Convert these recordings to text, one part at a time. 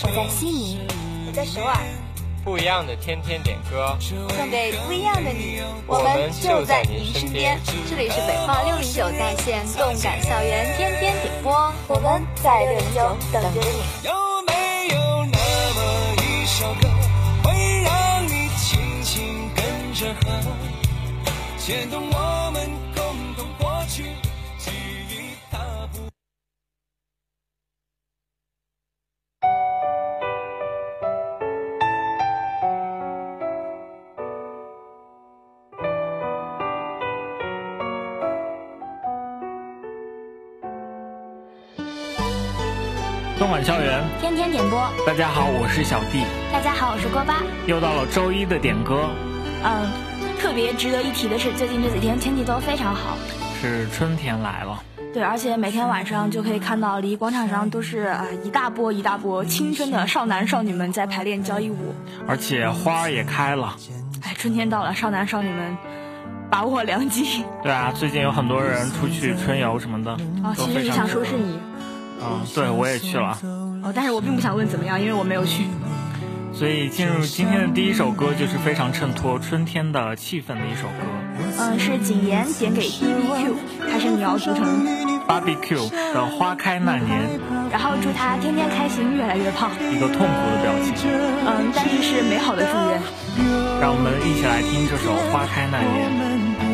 我在悉尼，我在首尔，不一样的天天点歌，送给不一样的你。我们就在您身边。这里是北化六零九在线动感校园天天点播，我们在六零九等着你。有没有那么一首歌，会让你轻轻跟着和，牵动我们动感校园天天点播，大家好，我是小弟。大家好，我是锅巴。又到了周一的点歌。嗯，特别值得一提的是，最近这几天天气都非常好，是春天来了。对，而且每天晚上就可以看到，离广场上都是啊一大波一大波青春的少男少女们在排练交谊舞，而且花儿也开了。哎，春天到了，少男少女们把握良机。对啊，最近有很多人出去春游什么的。哦，其实你想说是你。嗯，对，我也去了。哦，但是我并不想问怎么样，因为我没有去。所以进入今天的第一首歌，就是非常衬托春天的气氛的一首歌。嗯，是谨言点给 B B Q，还是你要读成 Barbecue 的《花开那年》？然后祝他天天开心，越来越胖。一个痛苦的表情。嗯，但是是美好的祝愿。让我们一起来听这首《花开那年》。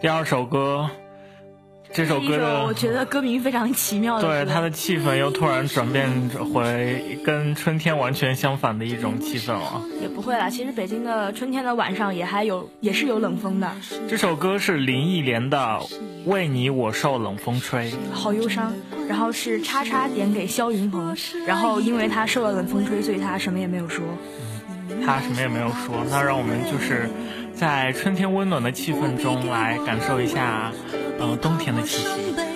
第二首歌，这首歌的我觉得歌名非常奇妙。对，它的气氛又突然转变回跟春天完全相反的一种气氛了。也不会啦，其实北京的春天的晚上也还有，也是有冷风的。这首歌是林忆莲的《为你我受冷风吹》，好忧伤。然后是叉叉点给肖云鹏，然后因为他受了冷风吹，所以他什么也没有说。他什么也没有说，那让我们就是。在春天温暖的气氛中来感受一下，呃，冬天的气息。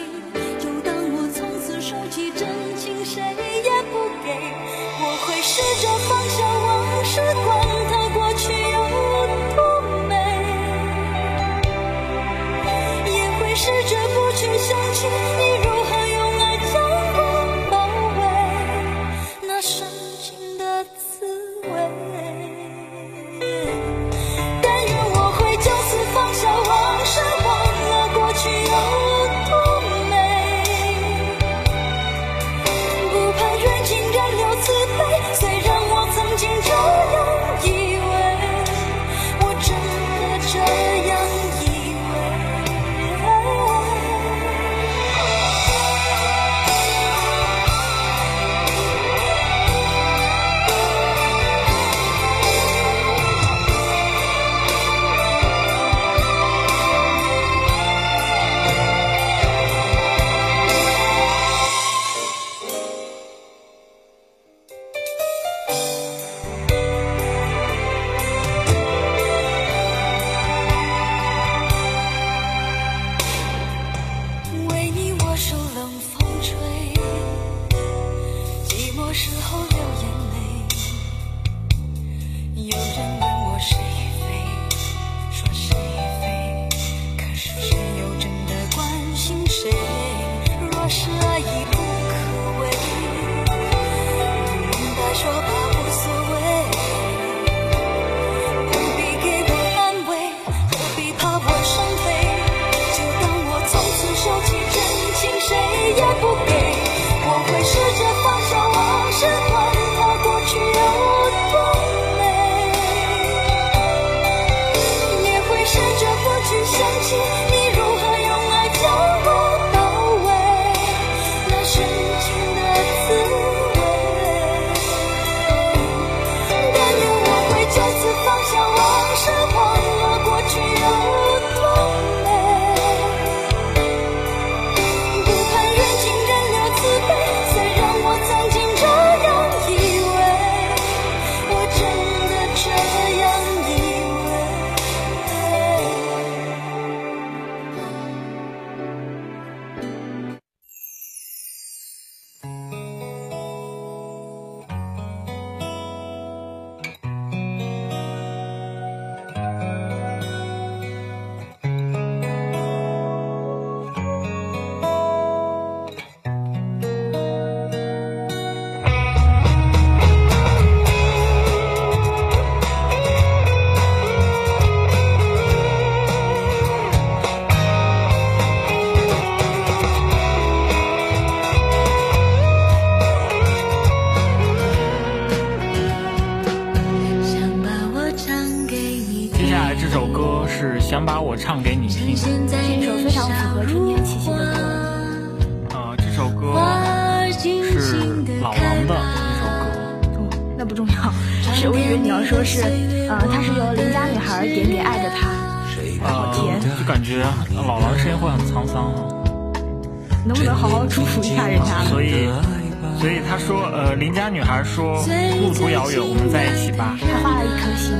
说路途遥远，我们在一起吧。他画了一颗心，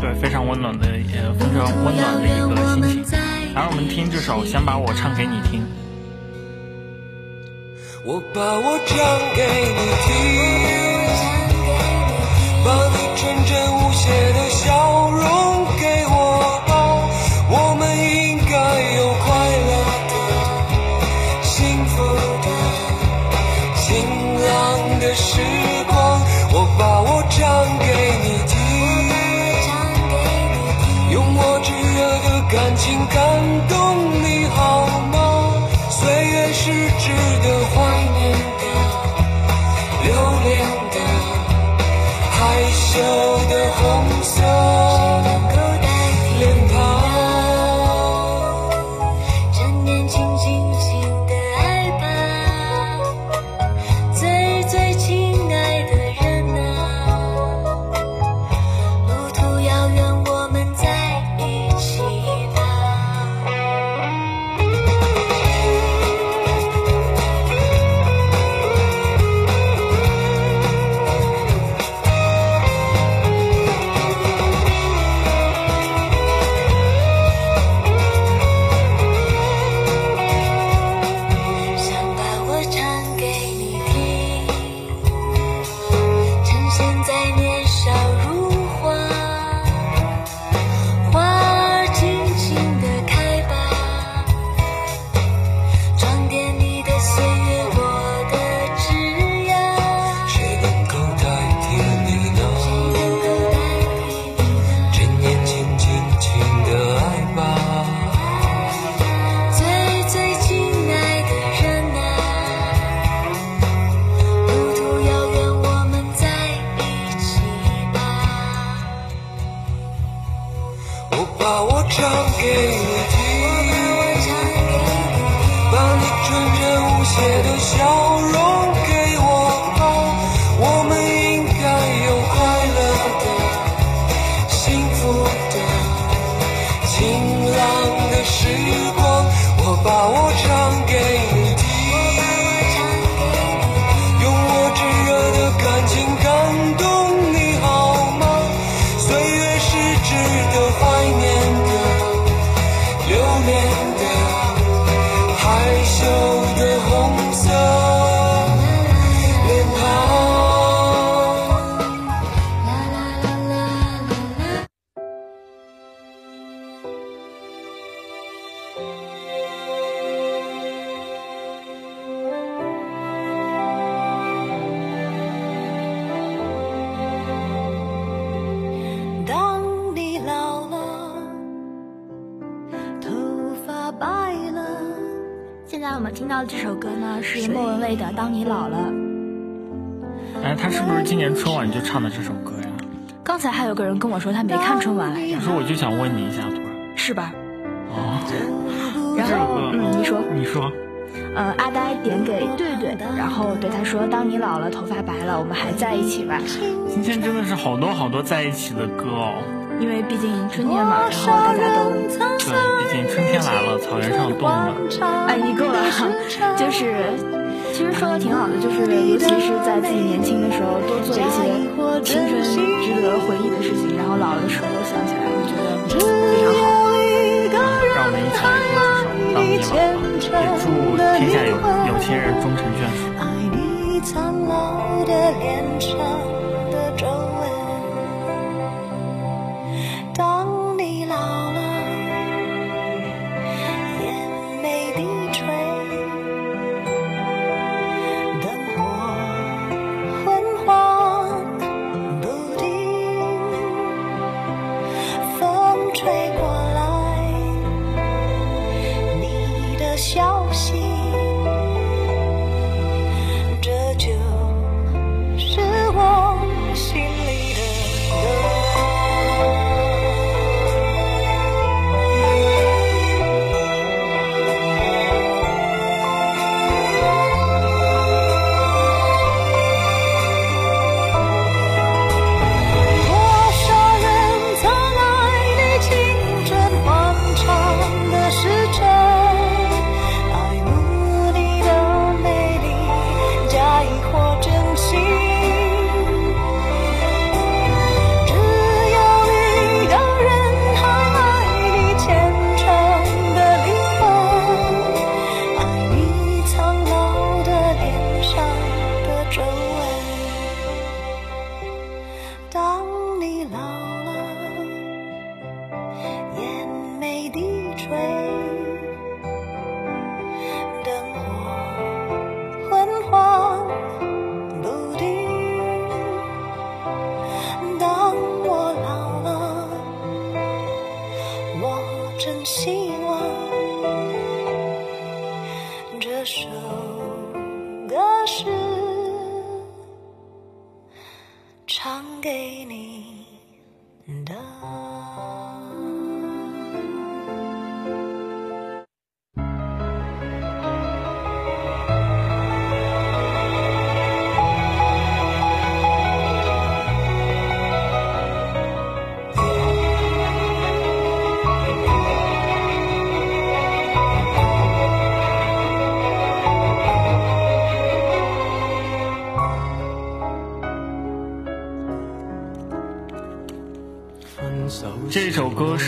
对，非常温暖的，呃，非常温暖的一个心情。来，我们听这首，先把我唱给你听。我把我唱给你听，把你纯真无邪的笑容。感动就唱的这首歌呀？刚才还有个人跟我说他没看春晚来着。可是我就想问你一下，突然。是吧？哦。然后，嗯，你说。你说。嗯，阿呆点给对对，然后对他说：“当你老了，头发白了，我们还在一起吧。”今天真的是好多好多在一起的歌哦。因为毕竟春天嘛，然后大家都对，毕竟春天来了，草原上动了。哎，你够了，就是，其实说的挺好的，就是尤其是在自己年轻的时候，多做一些青春值得回忆的事情，然后老了的时候想起来，会觉得非常好。让我们一起来听这首《当你老了》，也祝天下有有情人终成眷属。爱你苍老的脸上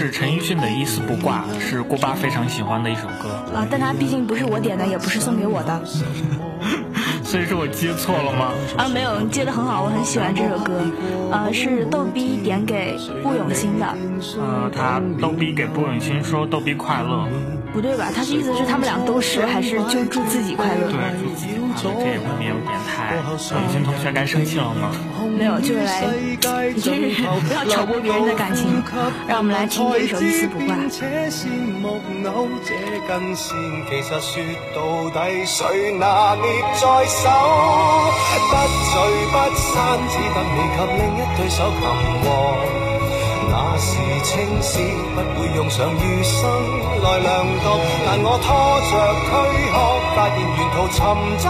是陈奕迅的《一丝不挂》，是锅巴非常喜欢的一首歌啊。但它毕竟不是我点的，也不是送给我的，所以是我接错了吗？啊，没有，你接的很好，我很喜欢这首歌。呃，是逗逼点给步永新的。呃，他逗逼给步永新说逗逼快乐。不对吧？他的意思是他们俩都是，还是就祝自己快乐？对，祝自己快乐，这也不免有点太……步永新同学该生气了吗？没有，就是来，就是不要挑拨别人的感情。让我们来听这首《一丝不挂》。其實說到底，誰拿捏在手？不聚不散，只得你及另一對手擒獲。那時青史不會用上餘生來量度，但我拖着軀殼，發現沿途尋找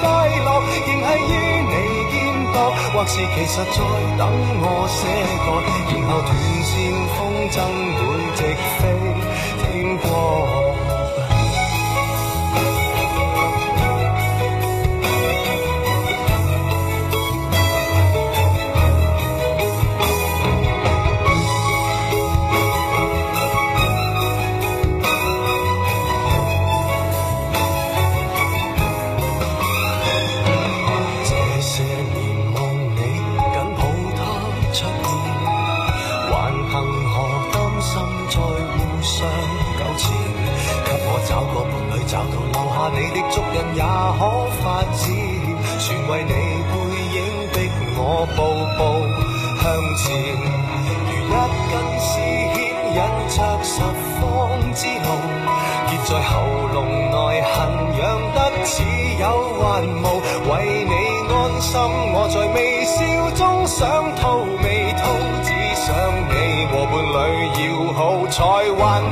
快乐，仍系于你肩膊，或是其实在等我写个，然后断线风筝会直飞天光。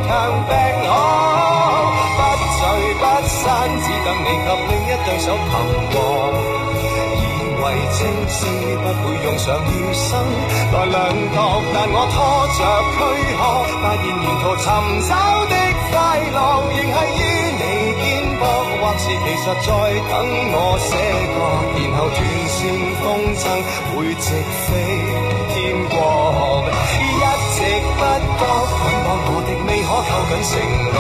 强病好。不聚不散，只等你及另一对手擒获。为情事不会用上余生来量度，但我拖着躯壳，发现沿途寻找的快乐，仍系于你肩膊，或是其实在等我写歌，然后断线风筝会直飞天国，直不觉捆绑无敌，未可扣紧承诺。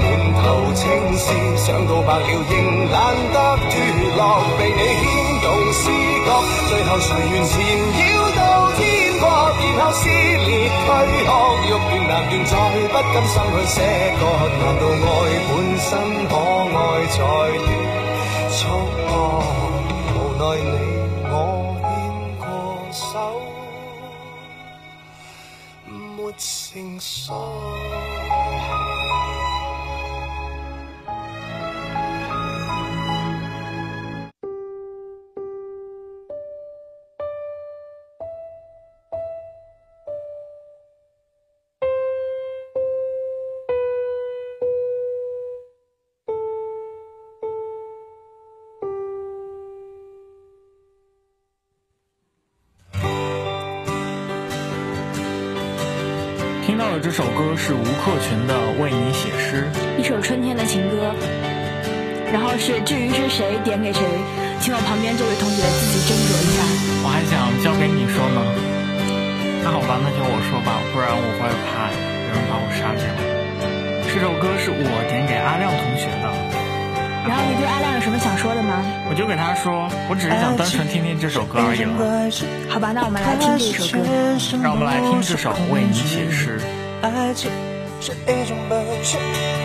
满头青丝，想到白了仍懒得脱落，被你牵动思觉，最后谁愿缠绕到天国，然后撕裂躯壳，欲断难断，再不甘心去舍割，难道爱本身可爱才断束缚？无奈你情愫是吴克群的《为你写诗》，一首春天的情歌。然后是至于是谁点给谁，请我旁边这位同学自己斟酌一下。我还想交给你说呢。那好吧，那就我说吧，不然我会怕有人把我杀掉。这首歌是我点给阿亮同学的。然后你对阿亮有什么想说的吗？我就给他说，我只是想单纯听听这首歌而已了。好吧，那我们来听这首歌。让我们来听这首《为你写诗》。爱情是一种本事，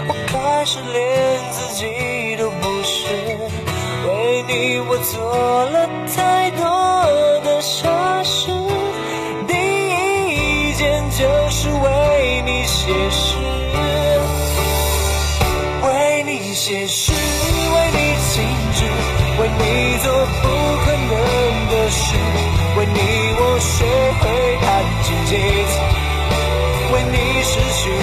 我开始连自己都不是。为你我做了太多的傻事，第一件就是为你写诗，为你写诗。为你静止，为你做不可能的事，为你我学会弹琴写失去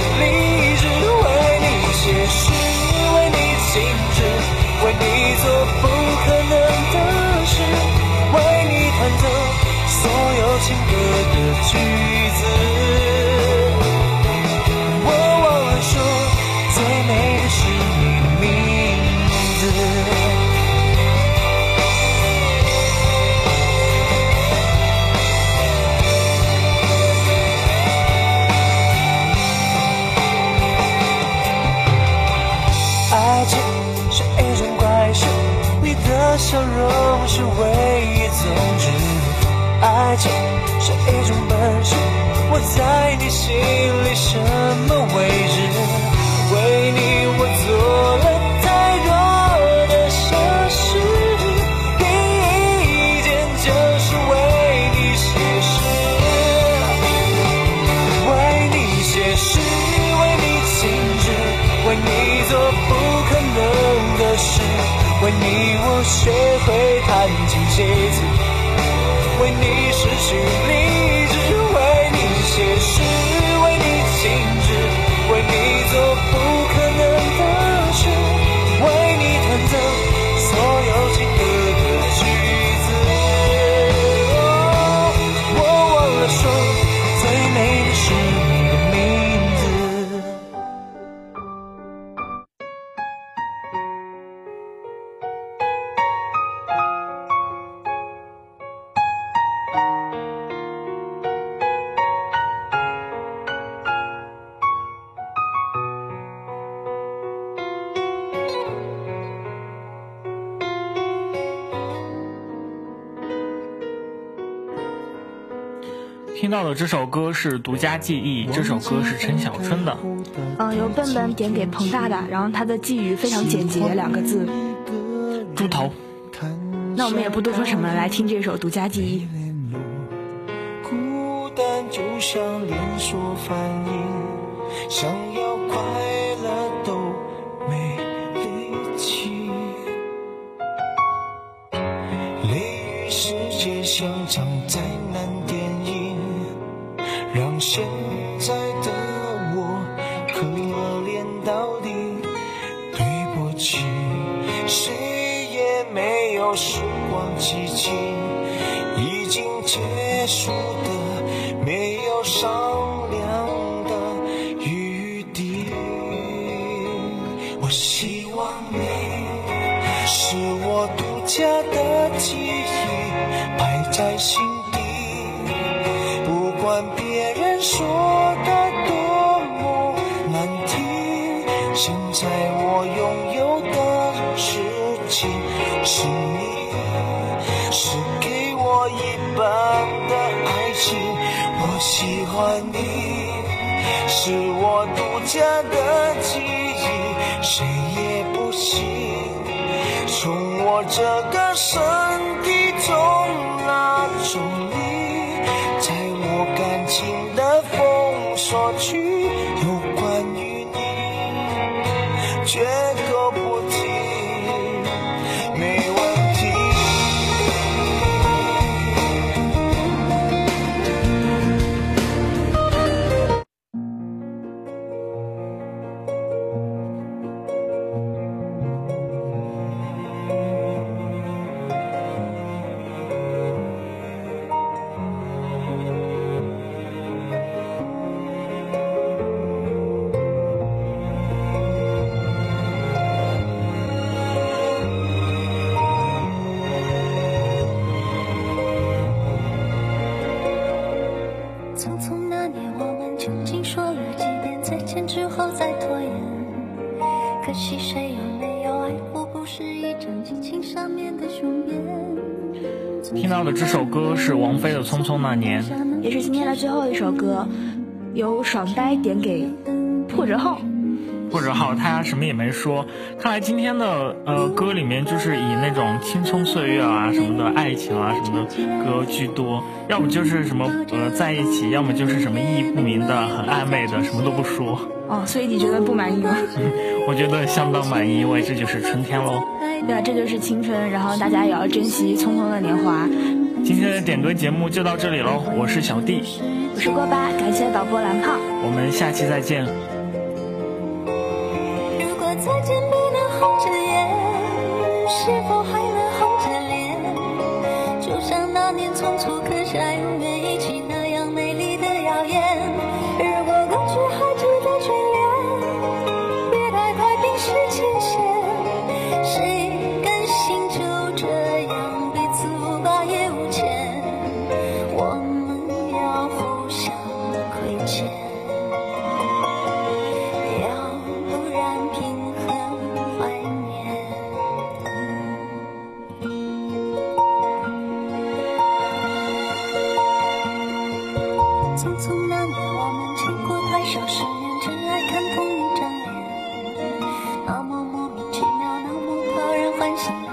在你心听到的这首歌是《独家记忆》，这首歌是陈小春的。嗯，由笨笨点给彭大大，然后他的寄语非常简洁，两个字：猪头。那我们也不多说什么，来听这首《独家记忆》。像连锁反应，想要快乐都没力气。雷雨世界像场灾难电影，让现在的我可怜到底。对不起，谁也没有时光机器，已经结束欢你，是我独家的记忆，谁也不行从我这个身体中拿走你，的这首歌是王菲的《匆匆那年》，也是今天的最后一首歌，由爽呆点给破折号。破折号，他什么也没说。看来今天的呃歌里面就是以那种青葱岁月啊什么的爱情啊什么的歌居多，要么就是什么呃在一起，要么就是什么意义不明的、很暧昧的，什么都不说。哦，所以你觉得不满意吗？我觉得相当满意，因为这就是春天喽。对啊，这就是青春，然后大家也要珍惜匆匆的年华。今天的点歌节目就到这里喽，我是小弟，我是锅巴，感谢导播蓝胖，我们下期再见。如果再见不能红着眼，是否还讨人